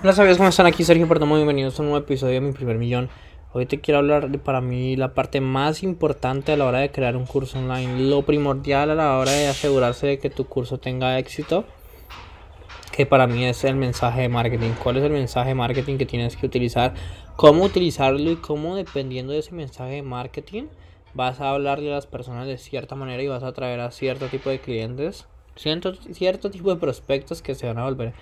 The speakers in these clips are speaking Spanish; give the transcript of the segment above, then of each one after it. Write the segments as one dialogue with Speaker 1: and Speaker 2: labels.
Speaker 1: Hola, ¿sabías cómo están? Aquí Sergio Perdomo, bienvenidos a un nuevo episodio de Mi Primer Millón. Hoy te quiero hablar de para mí la parte más importante a la hora de crear un curso online. Lo primordial a la hora de asegurarse de que tu curso tenga éxito. Que para mí es el mensaje de marketing. ¿Cuál es el mensaje de marketing que tienes que utilizar? ¿Cómo utilizarlo y cómo dependiendo de ese mensaje de marketing vas a hablarle a las personas de cierta manera y vas a atraer a cierto tipo de clientes? Cierto, cierto tipo de prospectos que se van a volver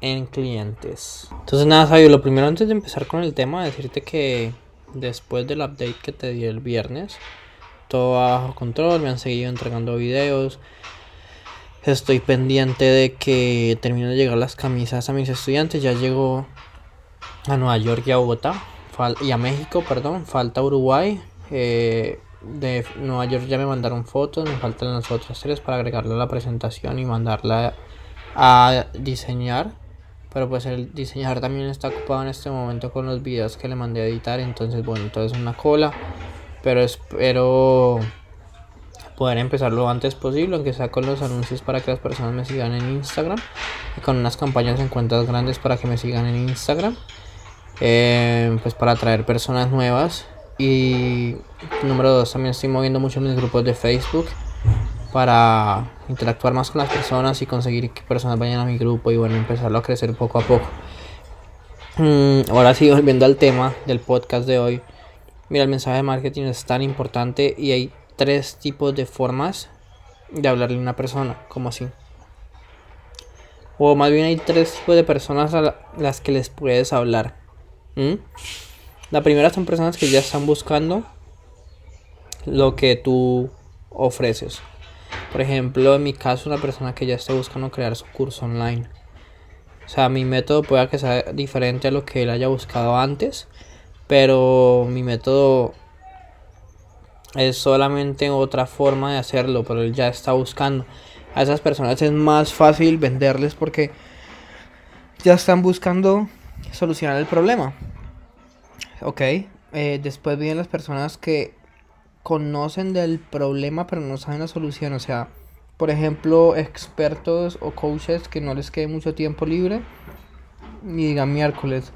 Speaker 1: en clientes. Entonces nada, Sabio, lo primero antes de empezar con el tema, decirte que después del update que te di el viernes, todo bajo control, me han seguido entregando videos. Estoy pendiente de que terminen de llegar las camisas a mis estudiantes. Ya llegó a Nueva York y a Bogotá. y a México, perdón. Falta Uruguay. Eh, de Nueva York ya me mandaron fotos. Me faltan las otras tres para agregarla a la presentación y mandarla a diseñar. Pero pues el diseñador también está ocupado en este momento con los videos que le mandé a editar. Entonces, bueno, entonces una cola. Pero espero poder empezar lo antes posible, aunque sea con los anuncios para que las personas me sigan en Instagram. Y con unas campañas en cuentas grandes para que me sigan en Instagram. Eh, pues para atraer personas nuevas. Y número dos, también estoy moviendo mucho mis grupos de Facebook para interactuar más con las personas y conseguir que personas vayan a mi grupo y bueno, empezarlo a crecer poco a poco. Mm, ahora sí, volviendo al tema del podcast de hoy. Mira, el mensaje de marketing es tan importante y hay tres tipos de formas de hablarle a una persona, como así. O más bien hay tres tipos de personas a las que les puedes hablar. La primera son personas que ya están buscando lo que tú ofreces. Por ejemplo, en mi caso, una persona que ya está buscando crear su curso online. O sea, mi método puede que sea diferente a lo que él haya buscado antes, pero mi método es solamente otra forma de hacerlo, pero él ya está buscando. A esas personas es más fácil venderles porque ya están buscando solucionar el problema. Ok, eh, después vienen las personas que conocen del problema pero no saben la solución. O sea, por ejemplo, expertos o coaches que no les quede mucho tiempo libre y digan miércoles,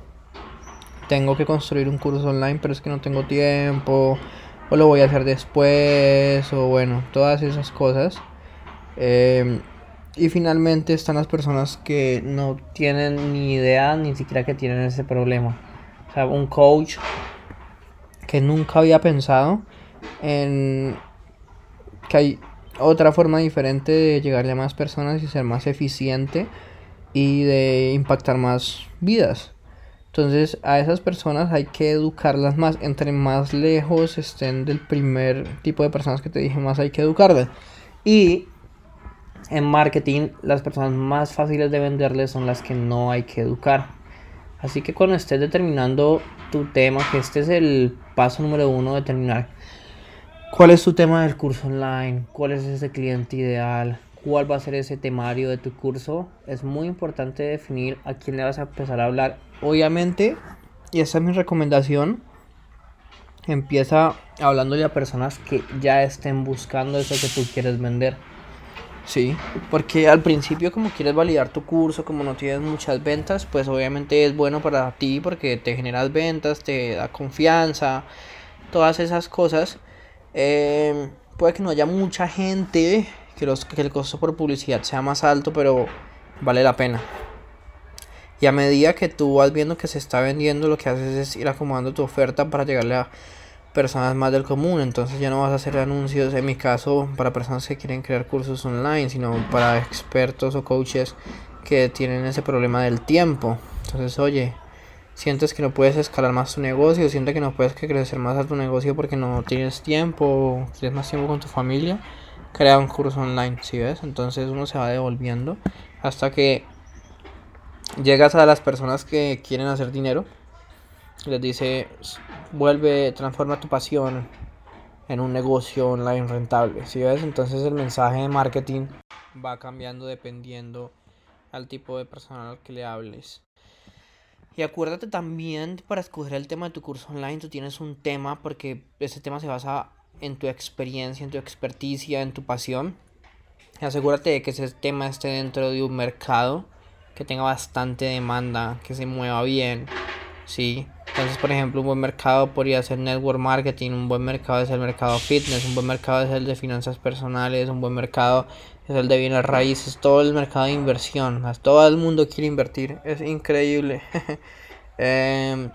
Speaker 1: tengo que construir un curso online pero es que no tengo tiempo o lo voy a hacer después o bueno, todas esas cosas. Em, y finalmente están las personas que no tienen ni idea ni siquiera que tienen ese problema. O sea, un coach que nunca había pensado en que hay otra forma diferente de llegarle a más personas y ser más eficiente y de impactar más vidas. Entonces a esas personas hay que educarlas más. Entre más lejos estén del primer tipo de personas que te dije, más hay que educarlas. Y en marketing las personas más fáciles de venderles son las que no hay que educar. Así que cuando estés determinando tu tema, que este es el paso número uno, determinar ¿Cuál es tu tema del curso online? ¿Cuál es ese cliente ideal? ¿Cuál va a ser ese temario de tu curso? Es muy importante definir a quién le vas a empezar a hablar. Obviamente, y esa es mi recomendación, empieza hablándole a personas que ya estén buscando eso que tú quieres vender. Sí, porque al principio como quieres validar tu curso, como no tienes muchas ventas, pues obviamente es bueno para ti porque te generas ventas, te da confianza, todas esas cosas. Eh, puede que no haya mucha gente, que, los, que el costo por publicidad sea más alto, pero vale la pena. Y a medida que tú vas viendo que se está vendiendo, lo que haces es ir acomodando tu oferta para llegarle a personas más del común. Entonces ya no vas a hacer anuncios, en mi caso, para personas que quieren crear cursos online, sino para expertos o coaches que tienen ese problema del tiempo. Entonces, oye, sientes que no puedes escalar más tu negocio, sientes que no puedes crecer más a tu negocio porque no tienes tiempo, tienes más tiempo con tu familia, crea un curso online, ¿sí ves? Entonces uno se va devolviendo hasta que llegas a las personas que quieren hacer dinero, les dice, vuelve, transforma tu pasión en un negocio online rentable, ¿sí ves? Entonces el mensaje de marketing va cambiando dependiendo al tipo de persona al que le hables. Y acuérdate también para escoger el tema de tu curso online, tú tienes un tema porque ese tema se basa en tu experiencia, en tu experticia, en tu pasión. asegúrate de que ese tema esté dentro de un mercado que tenga bastante demanda, que se mueva bien, ¿sí? Entonces, por ejemplo, un buen mercado podría ser network marketing, un buen mercado es el mercado fitness, un buen mercado es el de finanzas personales, un buen mercado es el de bienes raíces, todo el mercado de inversión, todo el mundo quiere invertir, es increíble. Em,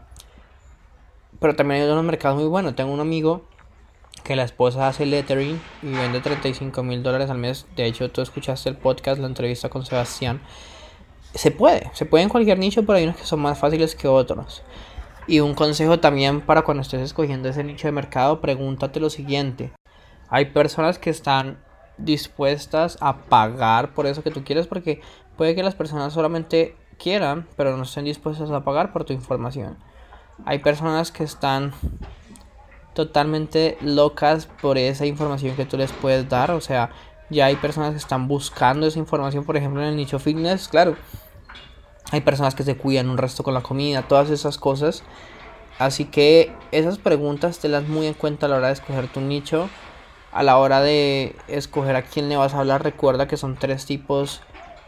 Speaker 1: pero también hay unos mercados muy buenos, tengo un amigo que la esposa hace lettering y vende 35 mil dólares al mes, de hecho tú escuchaste el podcast, la entrevista con Sebastián, se puede, se puede en cualquier nicho, pero hay unos que son más fáciles que otros. Y un consejo también para cuando estés escogiendo ese nicho de mercado, pregúntate lo siguiente. Hay personas que están dispuestas a pagar por eso que tú quieres porque puede que las personas solamente quieran, pero no estén dispuestas a pagar por tu información. Hay personas que están totalmente locas por esa información que tú les puedes dar, o sea, ya hay personas que están buscando esa información, por ejemplo, en el nicho fitness, claro, hay personas que se cuidan un resto con la comida, todas esas cosas. Así que esas preguntas te las muy en cuenta a la hora de escoger tu nicho. A la hora de escoger a quién le vas a hablar, recuerda que son tres tipos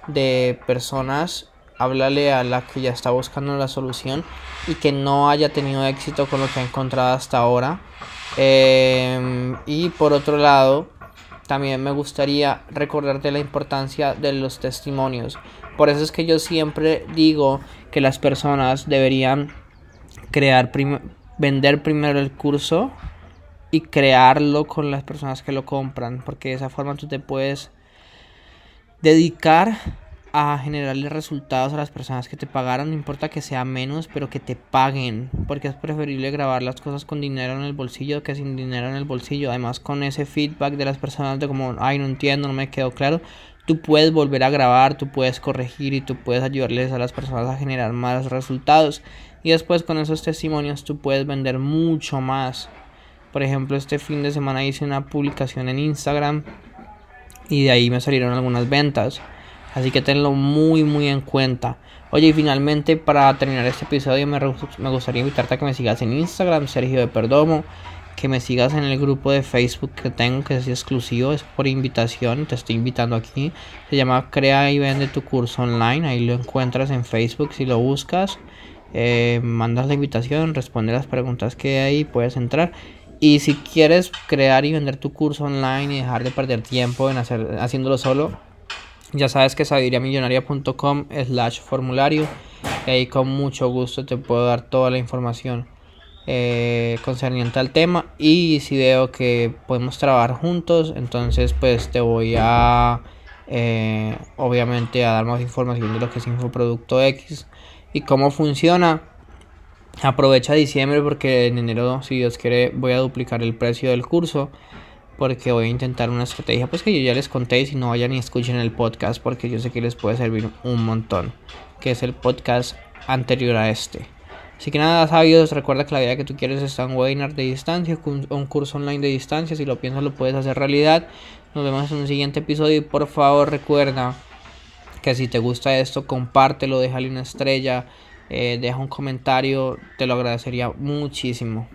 Speaker 1: de personas. Háblale a la que ya está buscando la solución y que no haya tenido éxito con lo que ha encontrado hasta ahora. Em, y por otro lado, también me gustaría recordarte la importancia de los testimonios. Por eso es que yo siempre digo que las personas deberían crear, vender primero el curso y crearlo con las personas que lo compran, porque de esa forma tú te puedes dedicar a generarle resultados a las personas que te pagaron, no importa que sea menos, pero que te paguen, porque es preferible grabar las cosas con dinero en el bolsillo que sin dinero en el bolsillo. Además, con ese feedback de las personas de como, ay, no entiendo, no me quedó claro, tú puedes volver a grabar, tú puedes corregir y tú puedes ayudarles a las personas a generar más resultados. Y después con esos testimonios tú puedes vender mucho más. Por ejemplo, este fin de semana hice una publicación en Instagram y de ahí me salieron algunas ventas. Así que tenlo muy muy en cuenta. Oye, y finalmente para terminar este episodio me, gustaría invitarte a que me sigas en Instagram, Sergio de Perdomo que me sigas en el grupo de Facebook que tengo, que es exclusivo, es por invitación, te estoy invitando aquí. Se llama Crea y Vende tu curso online, ahí lo encuentras en Facebook si lo buscas. Eh, mandas la invitación, responde las preguntas que hay puedes entrar. Y si quieres crear y vender tu curso online y dejar de perder tiempo en hacer, haciéndolo solo, ya sabes que sabiduriamillonaria.com slash formulario. Y ahí con mucho gusto te puedo dar toda la información eh, concerniente al tema. Y si veo que podemos trabajar juntos entonces pues te voy a eh, obviamente a dar más información de lo que es Infoproducto X y cómo funciona. Aprovecha diciembre porque en enero si Dios quiere voy a duplicar el precio del curso porque voy a intentar una estrategia pues que yo ya les conté y si no vayan y escuchen el podcast porque yo sé que les puede servir un montón que es el podcast anterior a este Así que nada, sabios, recuerda que la vida que tú quieres está en webinar de distancia, un curso online de distancia. Si lo piensas, lo puedes hacer realidad. Nos vemos en un siguiente episodio. Y por favor, recuerda que si te gusta esto, compártelo, déjale una estrella, eh, deja un comentario. Te lo agradecería muchísimo.